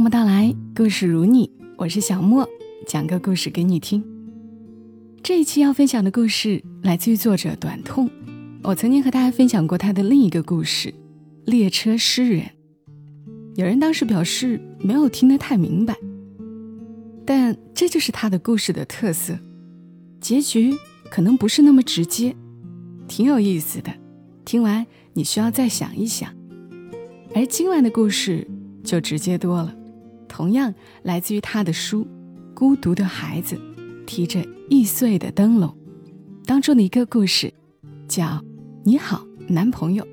默默到来，故事如你，我是小莫，讲个故事给你听。这一期要分享的故事来自于作者短痛。我曾经和大家分享过他的另一个故事《列车诗人》。有人当时表示没有听得太明白，但这就是他的故事的特色，结局可能不是那么直接，挺有意思的。听完你需要再想一想。而今晚的故事就直接多了。同样来自于他的书《孤独的孩子》，提着易碎的灯笼，当中的一个故事，叫《你好，男朋友》，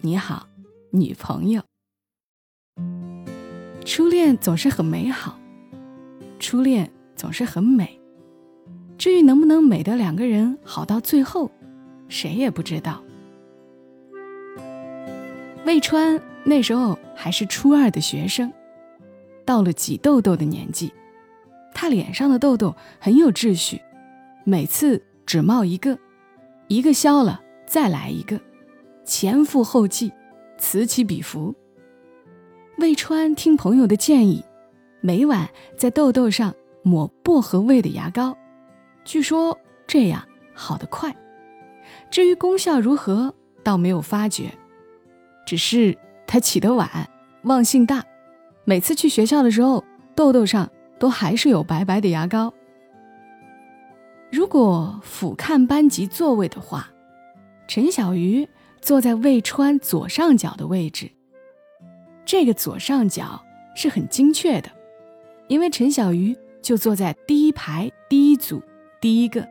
你好，女朋友。初恋总是很美好，初恋总是很美。至于能不能美的两个人好到最后，谁也不知道。魏川那时候还是初二的学生。到了挤痘痘的年纪，他脸上的痘痘很有秩序，每次只冒一个，一个消了再来一个，前赴后继，此起彼伏。魏川听朋友的建议，每晚在痘痘上抹薄荷味的牙膏，据说这样好得快。至于功效如何，倒没有发觉，只是他起得晚，忘性大。每次去学校的时候，痘痘上都还是有白白的牙膏。如果俯瞰班级座位的话，陈小鱼坐在魏川左上角的位置。这个左上角是很精确的，因为陈小鱼就坐在第一排第一组第一个。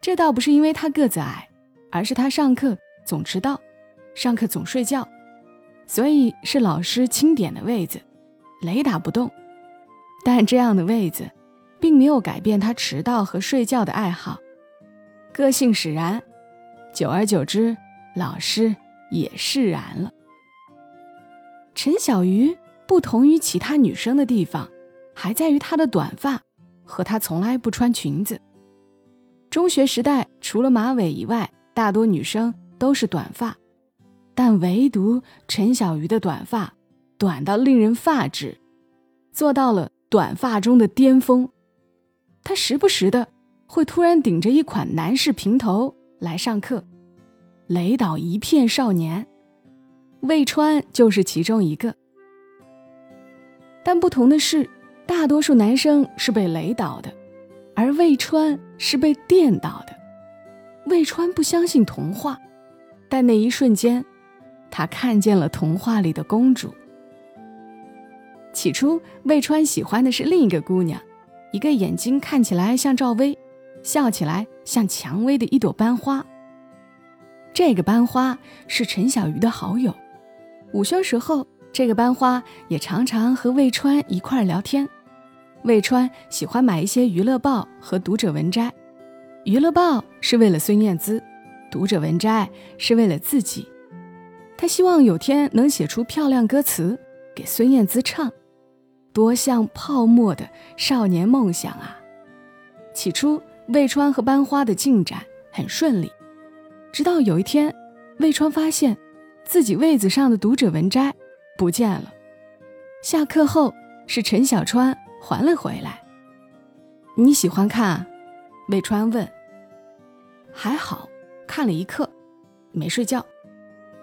这倒不是因为他个子矮，而是他上课总迟到，上课总睡觉。所以是老师钦点的位子，雷打不动。但这样的位子，并没有改变他迟到和睡觉的爱好，个性使然。久而久之，老师也释然了。陈小鱼不同于其他女生的地方，还在于她的短发，和她从来不穿裙子。中学时代，除了马尾以外，大多女生都是短发。但唯独陈小鱼的短发，短到令人发指，做到了短发中的巅峰。他时不时的会突然顶着一款男士平头来上课，雷倒一片少年。魏川就是其中一个。但不同的是，大多数男生是被雷倒的，而魏川是被电倒的。魏川不相信童话，但那一瞬间。他看见了童话里的公主。起初，魏川喜欢的是另一个姑娘，一个眼睛看起来像赵薇，笑起来像蔷薇的一朵班花。这个班花是陈小鱼的好友。午休时候，这个班花也常常和魏川一块聊天。魏川喜欢买一些娱乐报和读者文摘，娱乐报是为了孙燕姿，读者文摘是为了自己。他希望有天能写出漂亮歌词给孙燕姿唱，多像泡沫的少年梦想啊！起初，魏川和班花的进展很顺利，直到有一天，魏川发现自己位子上的读者文摘不见了。下课后，是陈小川还了回来。你喜欢看？魏川问。还好，看了一刻，没睡觉。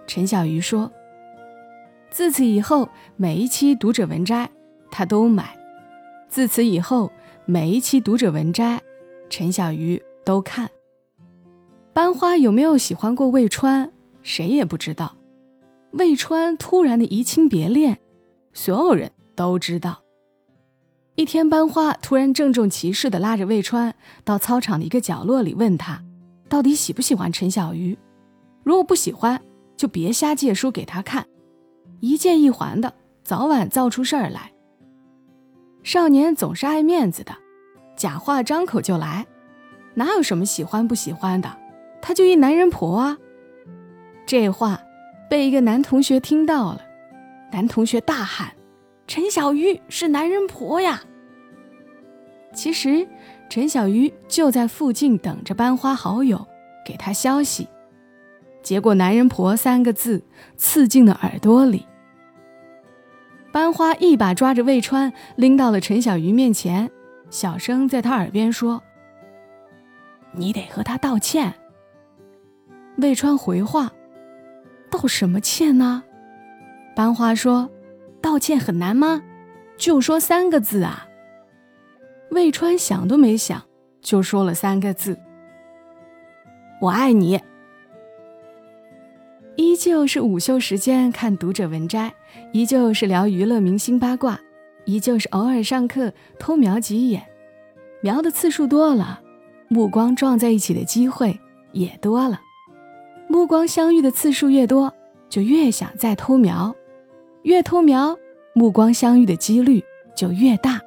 陈小鱼说：“自此以后，每一期读者文摘，他都买；自此以后，每一期读者文摘，陈小鱼都看。班花有没有喜欢过魏川？谁也不知道。魏川突然的移情别恋，所有人都知道。一天，班花突然郑重其事地拉着魏川到操场的一个角落里，问他到底喜不喜欢陈小鱼？如果不喜欢。”就别瞎借书给他看，一借一还的，早晚造出事儿来。少年总是爱面子的，假话张口就来，哪有什么喜欢不喜欢的？他就一男人婆啊！这话被一个男同学听到了，男同学大喊：“陈小鱼是男人婆呀！”其实陈小鱼就在附近等着班花好友给他消息。结果“男人婆”三个字刺进了耳朵里。班花一把抓着魏川，拎到了陈小鱼面前，小声在他耳边说：“你得和他道歉。”魏川回话：“道什么歉呢？”班花说：“道歉很难吗？就说三个字啊。”魏川想都没想，就说了三个字：“我爱你。”依旧是午休时间看读者文摘，依旧是聊娱乐明星八卦，依旧是偶尔上课偷瞄几眼，瞄的次数多了，目光撞在一起的机会也多了。目光相遇的次数越多，就越想再偷瞄，越偷瞄，目光相遇的几率就越大。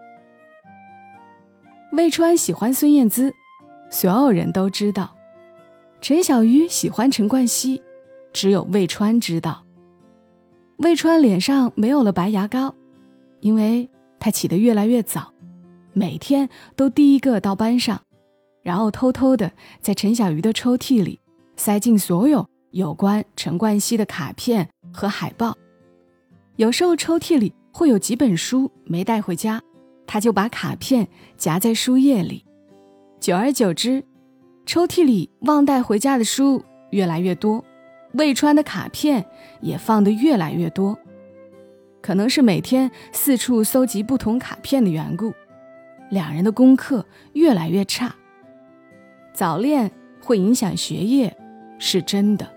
魏川喜欢孙燕姿，所有人都知道；陈小鱼喜欢陈冠希。只有魏川知道，魏川脸上没有了白牙膏，因为他起得越来越早，每天都第一个到班上，然后偷偷的在陈小鱼的抽屉里塞进所有有关陈冠希的卡片和海报。有时候抽屉里会有几本书没带回家，他就把卡片夹在书页里。久而久之，抽屉里忘带回家的书越来越多。魏川的卡片也放得越来越多，可能是每天四处搜集不同卡片的缘故，两人的功课越来越差。早恋会影响学业，是真的，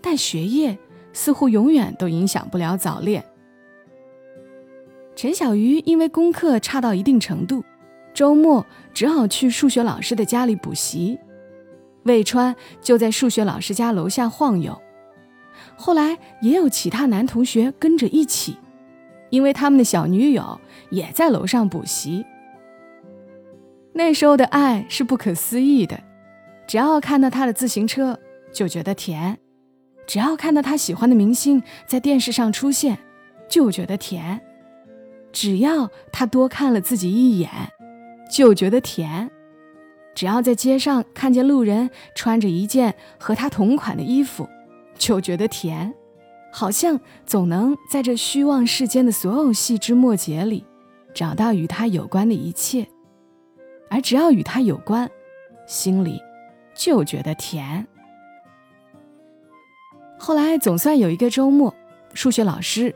但学业似乎永远都影响不了早恋。陈小鱼因为功课差到一定程度，周末只好去数学老师的家里补习。魏川就在数学老师家楼下晃悠，后来也有其他男同学跟着一起，因为他们的小女友也在楼上补习。那时候的爱是不可思议的，只要看到他的自行车就觉得甜，只要看到他喜欢的明星在电视上出现就觉得甜，只要他多看了自己一眼就觉得甜。只要在街上看见路人穿着一件和他同款的衣服，就觉得甜，好像总能在这虚妄世间的所有细枝末节里，找到与他有关的一切。而只要与他有关，心里就觉得甜。后来总算有一个周末，数学老师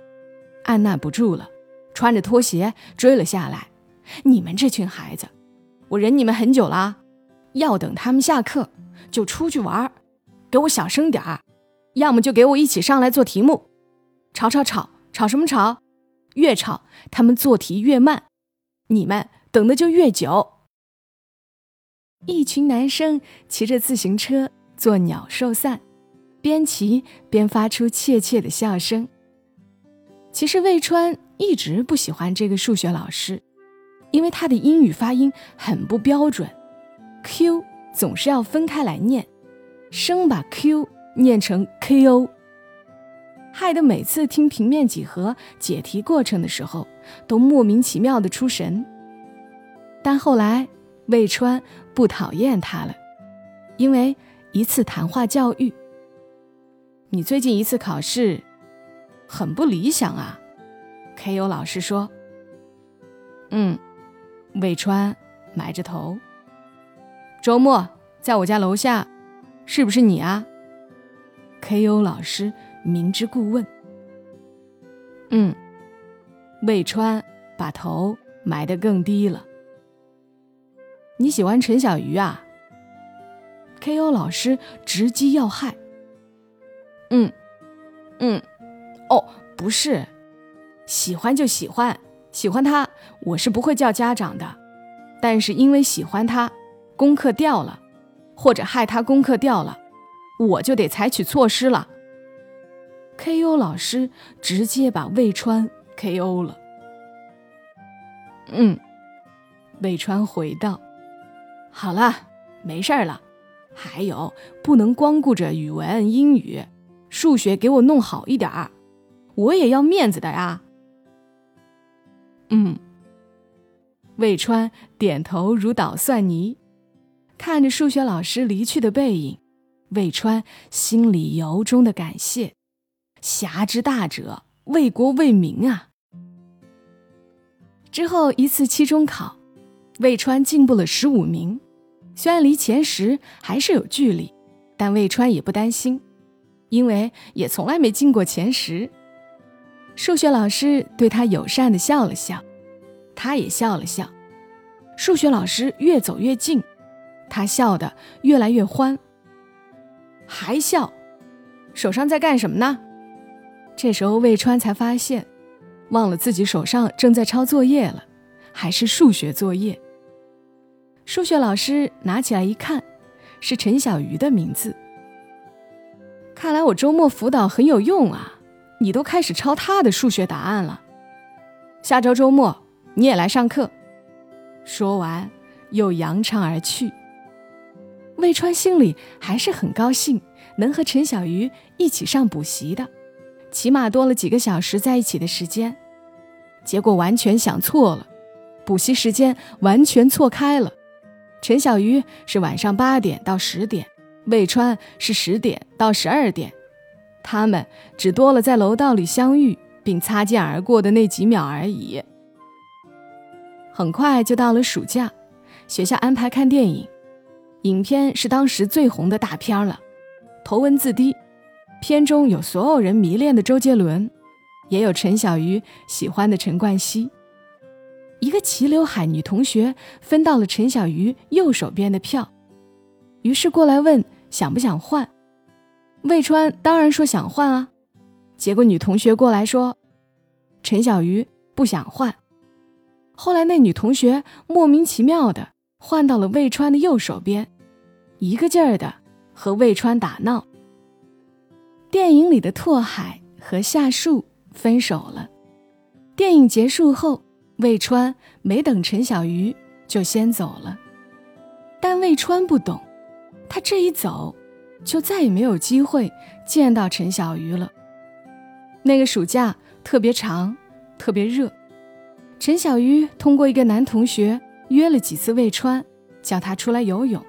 按捺不住了，穿着拖鞋追了下来：“你们这群孩子，我忍你们很久了。”要等他们下课就出去玩儿给我小声点儿，要么就给我一起上来做题目。吵吵吵吵什么吵？越吵他们做题越慢，你们等的就越久。一群男生骑着自行车做鸟兽散，边骑边发出怯怯的笑声。其实魏川一直不喜欢这个数学老师，因为他的英语发音很不标准。Q 总是要分开来念，生把 Q 念成 KO，害得每次听平面几何解题过程的时候，都莫名其妙的出神。但后来魏川不讨厌他了，因为一次谈话教育。你最近一次考试很不理想啊，KO 老师说。嗯，魏川埋着头。周末在我家楼下，是不是你啊？K.O. 老师明知故问。嗯，魏川把头埋得更低了。你喜欢陈小鱼啊？K.O. 老师直击要害。嗯，嗯，哦，不是，喜欢就喜欢，喜欢他，我是不会叫家长的。但是因为喜欢他。功课掉了，或者害他功课掉了，我就得采取措施了。K.O. 老师直接把魏川 K.O. 了。嗯，魏川回道：“好了，没事儿了。还有，不能光顾着语文、英语，数学给我弄好一点儿，我也要面子的呀。”嗯，魏川点头如捣蒜泥。看着数学老师离去的背影，魏川心里由衷的感谢：侠之大者，为国为民啊！之后一次期中考，魏川进步了十五名，虽然离前十还是有距离，但魏川也不担心，因为也从来没进过前十。数学老师对他友善的笑了笑，他也笑了笑。数学老师越走越近，他笑得越来越欢，还笑，手上在干什么呢？这时候魏川才发现。忘了自己手上正在抄作业了，还是数学作业。数学老师拿起来一看，是陈小鱼的名字。看来我周末辅导很有用啊！你都开始抄他的数学答案了。下周周末你也来上课。说完，又扬长而去。魏川心里还是很高兴，能和陈小鱼一起上补习的。起码多了几个小时在一起的时间，结果完全想错了，补习时间完全错开了。陈小鱼是晚上八点到十点，魏川是十点到十二点，他们只多了在楼道里相遇并擦肩而过的那几秒而已。很快就到了暑假，学校安排看电影，影片是当时最红的大片了，头文字 D。片中有所有人迷恋的周杰伦，也有陈小鱼喜欢的陈冠希。一个齐刘海女同学分到了陈小鱼右手边的票，于是过来问想不想换。魏川当然说想换啊，结果女同学过来说，陈小鱼不想换。后来那女同学莫名其妙的换到了魏川的右手边，一个劲儿的和魏川打闹。电影里的拓海和夏树分手了。电影结束后，魏川没等陈小鱼就先走了。但魏川不懂，他这一走，就再也没有机会见到陈小鱼了。那个暑假特别长，特别热。陈小鱼通过一个男同学约了几次魏川，叫他出来游泳，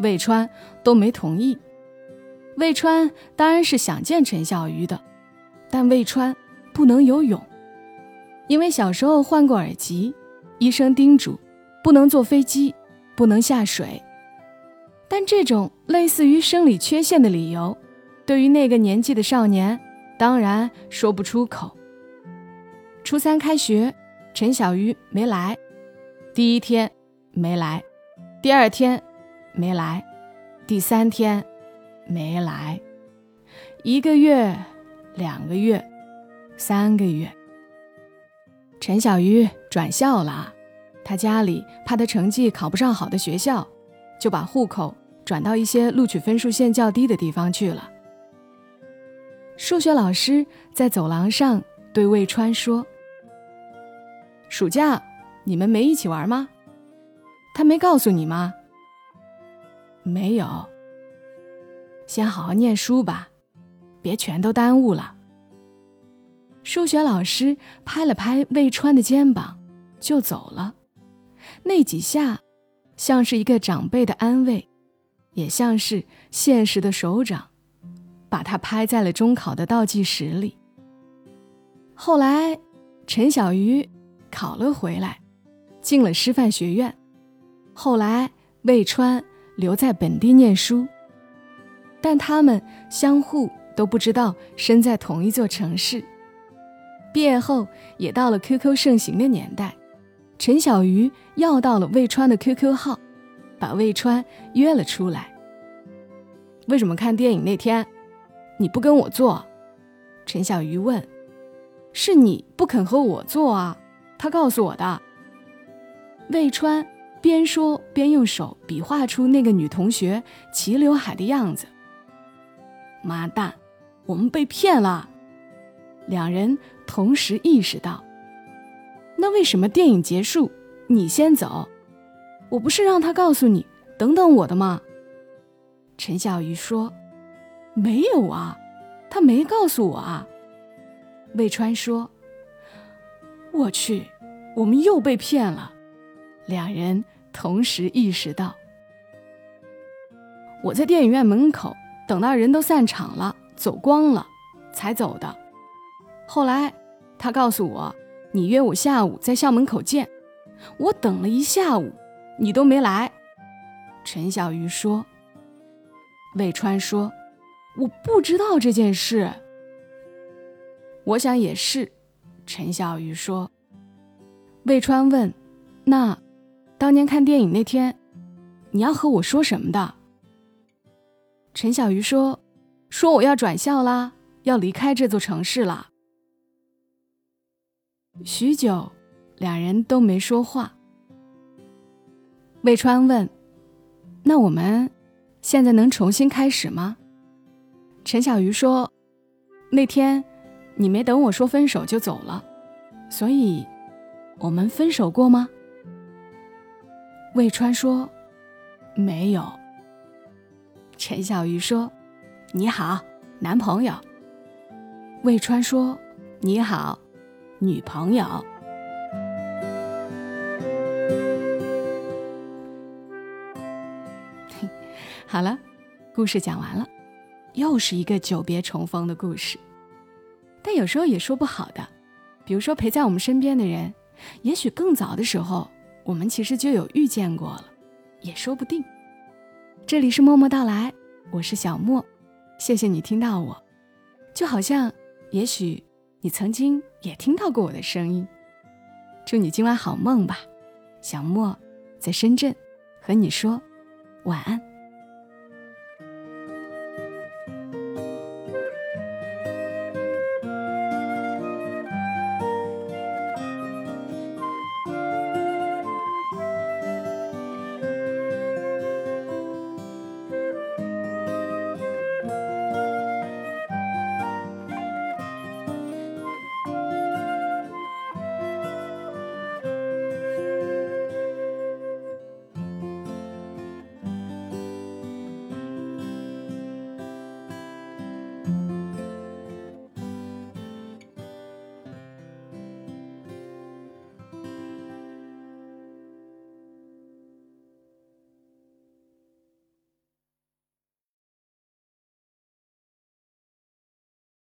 魏川都没同意。魏川当然是想见陈小鱼的，但魏川不能游泳，因为小时候患过耳疾，医生叮嘱不能坐飞机，不能下水。但这种类似于生理缺陷的理由，对于那个年纪的少年，当然说不出口。初三开学，陈小鱼没来，第一天没来，第二天没来，第三天。没来，一个月、两个月、三个月，陈小鱼转校了。他家里怕他成绩考不上好的学校，就把户口转到一些录取分数线较低的地方去了。数学老师在走廊上对魏川说：“暑假你们没一起玩吗？他没告诉你吗？没有。”先好好念书吧，别全都耽误了。数学老师拍了拍魏川的肩膀，就走了。那几下，像是一个长辈的安慰，也像是现实的手掌，把他拍在了中考的倒计时里。后来，陈小鱼考了回来，进了师范学院。后来，魏川留在本地念书。但他们相互都不知道身在同一座城市。毕业后也到了 QQ 盛行的年代，陈小鱼要到了魏川的 QQ 号，把魏川约了出来。为什么看电影那天你不跟我做？陈小鱼问。是你不肯和我做啊？他告诉我的。魏川边说边用手比划出那个女同学齐刘海的样子。妈蛋，我们被骗了！两人同时意识到。那为什么电影结束你先走？我不是让他告诉你等等我的吗？陈小鱼说：“没有啊，他没告诉我啊。”魏川说：“我去，我们又被骗了。”两人同时意识到。我在电影院门口。等到人都散场了，走光了，才走的。后来，他告诉我，你约我下午在校门口见，我等了一下午，你都没来。”陈小鱼说。魏川说：“我不知道这件事。”我想也是，陈小鱼说。魏川问：“那，当年看电影那天，你要和我说什么的？”陈小鱼说：“说我要转校啦，要离开这座城市了。”许久，两人都没说话。魏川问：“那我们现在能重新开始吗？”陈小鱼说：“那天你没等我说分手就走了，所以我们分手过吗？”魏川说：“没有。”陈小鱼说：“你好，男朋友。”魏川说：“你好。”女朋友，好了，故事讲完了，又是一个久别重逢的故事。但有时候也说不好的，比如说陪在我们身边的人，也许更早的时候，我们其实就有遇见过了，也说不定。这里是默默到来，我是小莫，谢谢你听到我，就好像，也许。你曾经也听到过我的声音，祝你今晚好梦吧，小莫在深圳和你说晚安。